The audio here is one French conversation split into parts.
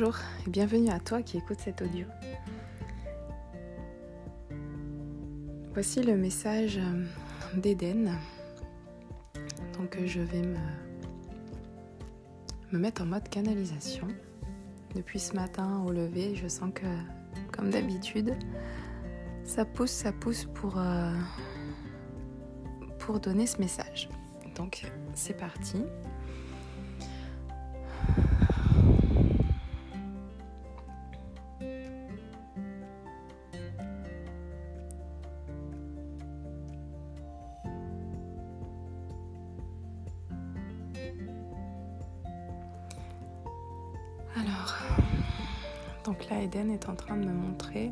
Bonjour et bienvenue à toi qui écoute cet audio. Voici le message euh, d'Eden. Donc euh, je vais me, me mettre en mode canalisation. Depuis ce matin au lever, je sens que, comme d'habitude, ça pousse, ça pousse pour, euh, pour donner ce message. Donc c'est parti. Donc là, Eden est en train de me montrer.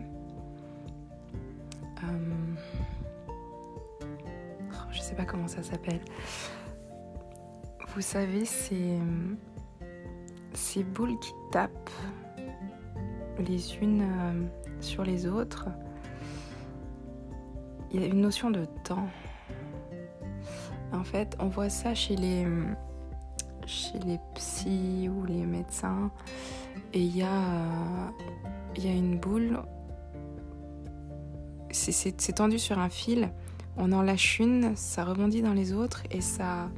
Euh, oh, je sais pas comment ça s'appelle. Vous savez, c'est ces boules qui tapent les unes euh, sur les autres. Il y a une notion de temps. En fait, on voit ça chez les chez les psys ou les médecins et il y, a, il y a une boule, c'est tendu sur un fil, on en lâche une, ça rebondit dans les autres et ça,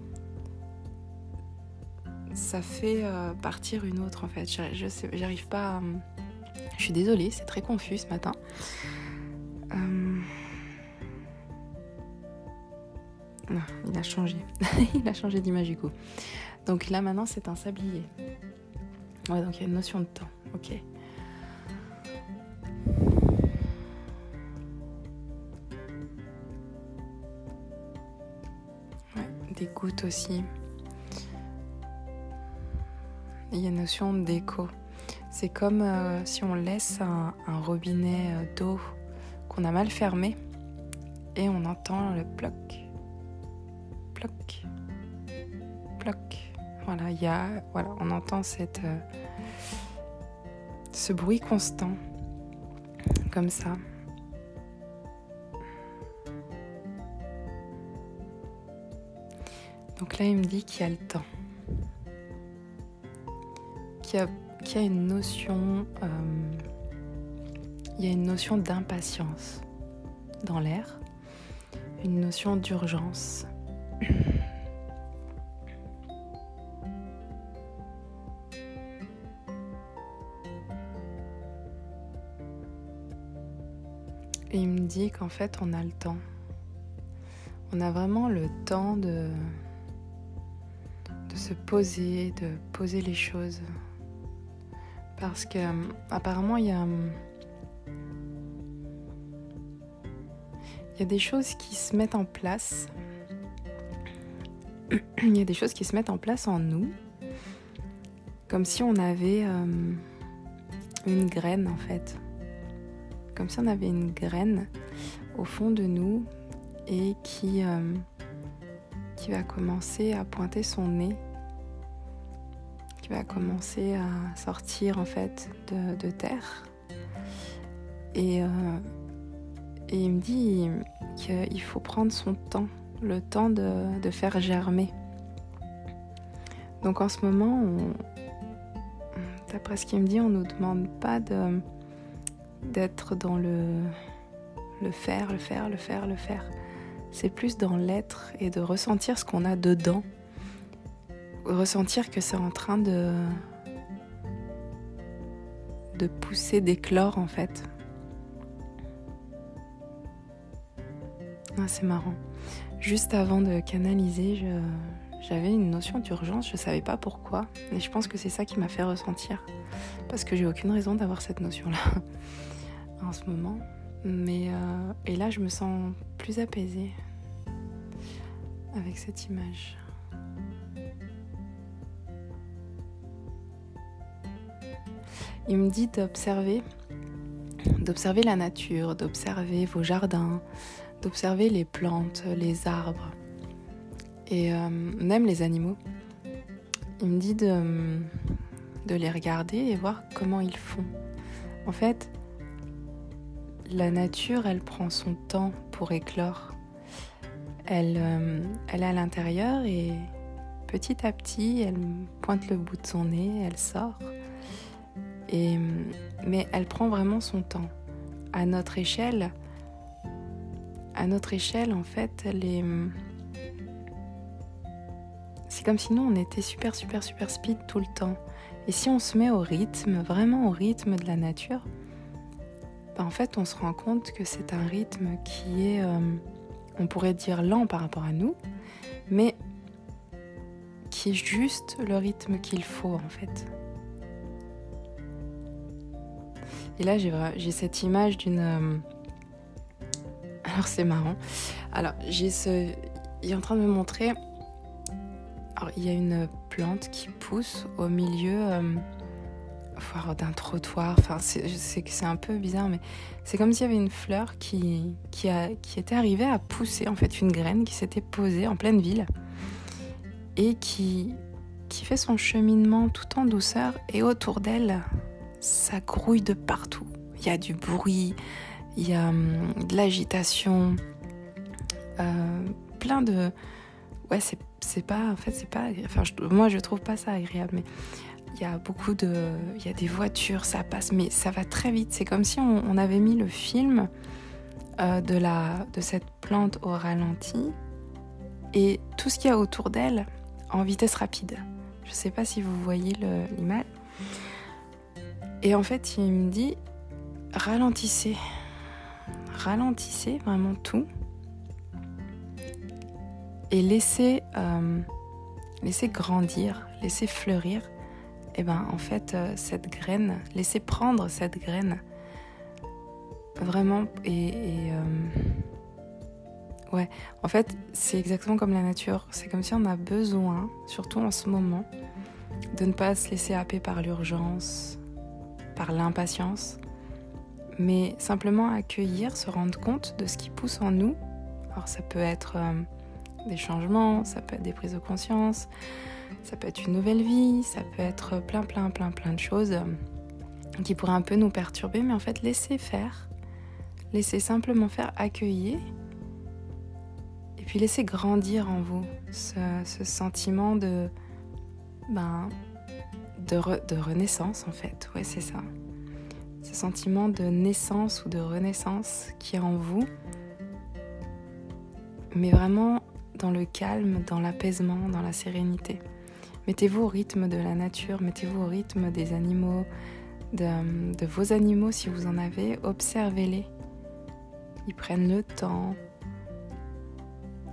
ça fait euh, partir une autre en fait. Je j'arrive pas. À... Je suis désolée, c'est très confus ce matin. Euh... Non, il a changé. il a changé d'image du coup. Donc là maintenant c'est un sablier. Ouais, donc il y a une notion de temps. Ok. Ouais, des gouttes aussi. Il y a une notion d'écho. C'est comme euh, si on laisse un, un robinet euh, d'eau qu'on a mal fermé et on entend le ploc, ploc, ploc. Voilà, il y a, on entend euh, ce bruit constant, comme ça. Donc là, il me dit qu'il y a le temps, qu'il euh, il y a une notion d'impatience dans l'air, une notion d'urgence. Et il me dit qu'en fait, on a le temps. On a vraiment le temps de, de se poser, de poser les choses. Parce que apparemment, il y a, il y a des choses qui se mettent en place. Il y a des choses qui se mettent en place en nous. Comme si on avait euh, une graine en fait comme si on avait une graine au fond de nous et qui, euh, qui va commencer à pointer son nez, qui va commencer à sortir en fait de, terre. Et, euh, et, il me dit qu'il faut prendre son temps, le temps de, de, faire germer. Donc en ce moment, d'après ce qu'il me dit, on ne nous demande pas de d'être dans le, faire, le faire, le faire, le faire. C'est plus dans l'être et de ressentir ce qu'on a dedans. Ressentir que c'est en train de, pousser, d'éclore en fait. Ah, c'est marrant. Juste avant de canaliser, j'avais une notion d'urgence, je savais pas pourquoi, et je pense que c'est ça qui m'a fait ressentir. Parce que j'ai aucune raison d'avoir cette notion-là en ce moment. Mais euh, et là, je me sens plus apaisée avec cette image. Il me dit d'observer, d'observer la nature, d'observer vos jardins, d'observer les plantes, les arbres et euh, même les animaux. Il me dit de, de les regarder et voir comment ils font. En fait, la nature, elle prend son temps pour éclore. Elle, euh, elle est à l'intérieur et petit à petit, elle pointe le bout de son nez, elle sort. Et, mais elle prend vraiment son temps. À notre échelle, à notre échelle, en fait, elle est. C'est comme si nous, on était super, super, super speed tout le temps. Et si on se met au rythme, vraiment au rythme de la nature, bah, en fait, on se rend compte que c'est un rythme qui est, euh, on pourrait dire lent par rapport à nous, mais qui est juste le rythme qu'il faut en fait. Et là, j'ai cette image d'une. Euh, alors, c'est marrant. Alors, j'ai ce. Il est en train de me montrer. Il y a une plante qui pousse au milieu euh, d'un trottoir. Enfin, c'est un peu bizarre, mais c'est comme s'il y avait une fleur qui, qui, a, qui était arrivée à pousser, en fait, une graine qui s'était posée en pleine ville et qui, qui fait son cheminement tout en douceur. Et autour d'elle, ça grouille de partout. Il y a du bruit, il y a hum, de l'agitation, euh, plein de. Ouais, c'est pas. En fait, c'est pas. Enfin, moi, je trouve pas ça agréable, mais il y a beaucoup de. Il y a des voitures, ça passe, mais ça va très vite. C'est comme si on, avait mis le film euh, de, la, de cette plante au ralenti et tout ce qu'il y a autour d'elle en vitesse rapide. Je sais pas si vous voyez l'image. Et en fait, il me dit ralentissez. Ralentissez vraiment tout. Et laissez, euh, laissez grandir, laissez fleurir. Et ben en fait, euh, cette graine, laissez prendre cette graine. Vraiment. Et. Euh, ouais, en fait, c'est exactement comme la nature. C'est comme si on a besoin, surtout en ce moment, de ne pas se laisser happer par l'urgence, par l'impatience, mais simplement accueillir, se rendre compte de ce qui pousse en nous. Alors ça peut être des changements, ça peut être des prises de conscience, ça peut être une nouvelle vie, ça peut être plein plein plein plein de choses qui pourraient un peu nous perturber, mais en fait laisser faire, laisser simplement faire, accueillir, et puis laisser grandir en vous ce, sentiment de, ben, de, renaissance en fait. Ouais, c'est ça. Ce sentiment de naissance ou de renaissance qui est en vous, mais vraiment dans le calme, dans l'apaisement, dans la sérénité. Mettez-vous au rythme de la nature, mettez-vous au rythme des animaux, de, vos animaux si vous en avez, observez-les. Ils prennent le temps,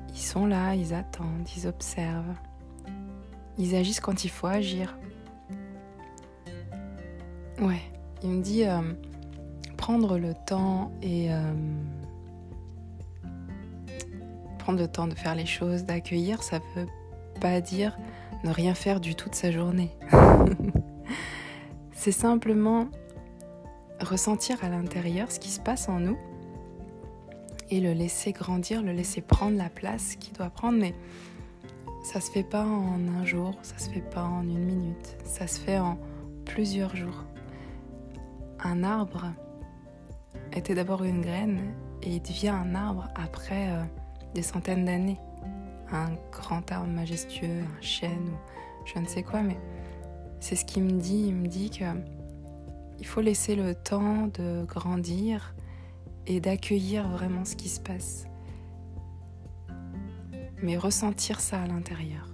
ils sont là, ils attendent, ils observent. Ils agissent quand il faut agir. Ouais, il me dit euh, prendre le temps et euh, prendre le temps de faire les choses, d'accueillir, ça veut pas dire ne rien faire du tout de sa journée. C'est simplement ressentir à l'intérieur ce qui se passe en nous et le laisser grandir, le laisser prendre la place qu'il doit prendre. Mais ça se fait pas en un jour, ça se fait pas en une minute, ça se fait en plusieurs jours un arbre était d'abord une graine et il devient un arbre après euh, des centaines d'années. Un grand arbre majestueux, un chêne ou je ne sais quoi, mais c'est ce qu'il me dit. Il me dit que il faut laisser le temps de grandir et d'accueillir vraiment ce qui se passe. Mais ressentir ça à l'intérieur.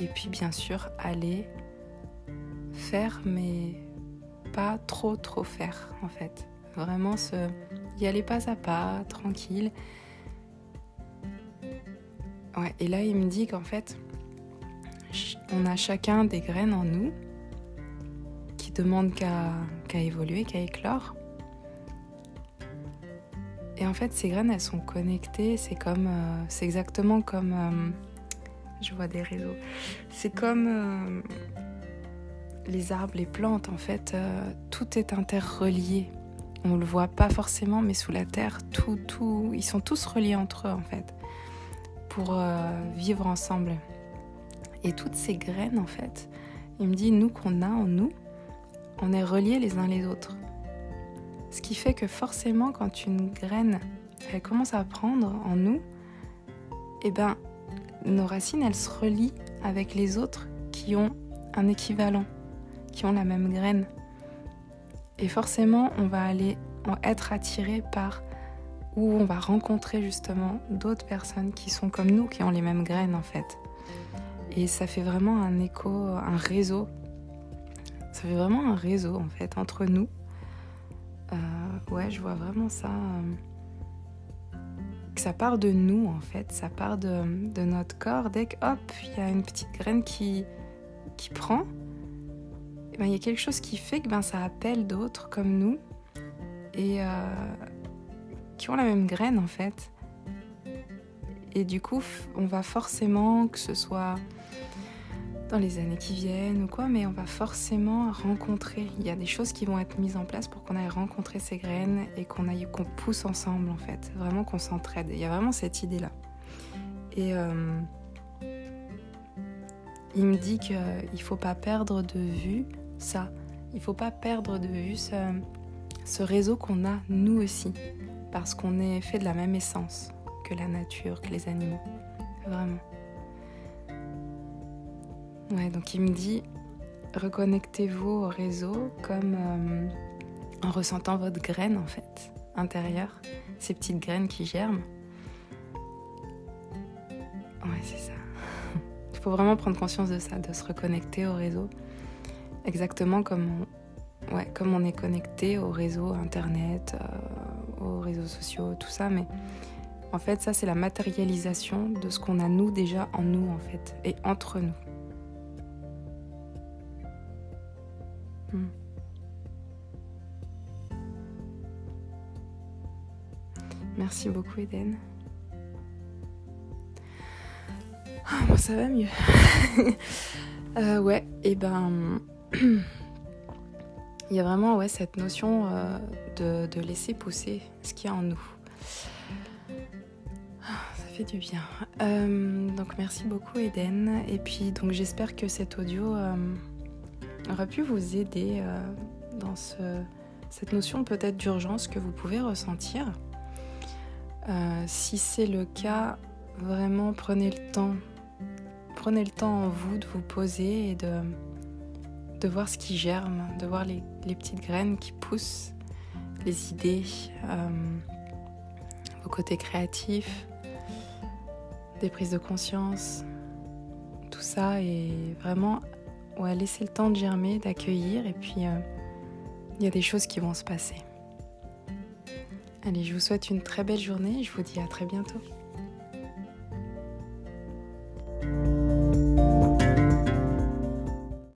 Et puis bien sûr aller faire mes pas trop trop faire en fait. Vraiment se y aller pas à pas, tranquille. Ouais, et là il me dit qu'en fait on a chacun des graines en nous qui demandent qu'à évoluer, qu'à éclore. Et en fait, ces graines, elles sont connectées. C'est comme, euh, c'est exactement comme, euh, je vois des réseaux. C'est comme euh, les arbres, les plantes, en fait, tout est interrelié. On ne le voit pas forcément, mais sous la terre, tout, tout, ils sont tous reliés entre eux, en fait, pour euh, vivre ensemble. Et toutes ces graines, en fait, il me dit, nous qu'on a en nous, on est reliés les uns les autres. Ce qui fait que forcément, quand une graine, elle commence à prendre en nous, eh ben, nos racines, elles se relient avec les autres qui ont un équivalent qui ont la même graine. Et forcément, on va aller être attiré par où on va rencontrer justement d'autres personnes qui sont comme nous, qui ont les mêmes graines en fait. Et ça fait vraiment un écho, un réseau. Ça fait vraiment un réseau en fait entre nous. Euh, ouais, je vois vraiment ça. Euh, ça part de nous en fait, ça part de, notre corps. Dès que hop, il y a une petite graine qui, qui prend, ben, il y a quelque chose qui fait que ben, ça appelle d'autres comme nous et euh, qui ont la même graine en fait. Et du coup, on va forcément, que ce soit dans les années qui viennent ou quoi, mais on va forcément rencontrer. Il y a des choses qui vont être mises en place pour qu'on aille rencontrer ces graines et qu'on aille qu'on pousse ensemble en fait, vraiment qu'on s'entraide. Il y a vraiment cette idée là. Et euh, il me dit qu'il ne faut pas perdre de vue ça. Il faut pas perdre de vue ce, ce réseau qu'on a nous aussi, parce qu'on est fait de la même essence que la nature, que les animaux. Vraiment. Ouais, donc il me dit, reconnectez-vous au réseau comme euh, en ressentant votre graine en fait, intérieure, ces petites graines qui germent. Ouais, c'est ça. Il faut vraiment prendre conscience de ça, de se reconnecter au réseau, exactement comme on, ouais, comme on est connecté au réseau internet, euh, aux réseaux sociaux, tout ça, mais en fait, ça c'est la matérialisation de ce qu'on a nous déjà en nous en fait, et entre nous. Hmm. Merci beaucoup Eden. Ah, moi ça va mieux. Euh, ouais, et ben il y a vraiment ouais, cette notion euh, de, laisser pousser ce qu'il y a en nous. Ah, ça fait du bien. Euh, donc merci beaucoup Eden. Et puis donc j'espère que cet audio aurait pu vous aider euh, dans cette notion peut-être d'urgence que vous pouvez ressentir. Euh, si c'est le cas, vraiment prenez le temps. Prenez le temps en vous de vous poser et de, de voir ce qui germe, de voir les, petites graines qui poussent, les idées, euh, vos côtés créatifs, des prises de conscience. Tout ça est vraiment ouais, laisser le temps de germer, d'accueillir, et puis euh, il y a des choses qui vont se passer. Allez, je vous souhaite une très belle journée et je vous dis à très bientôt.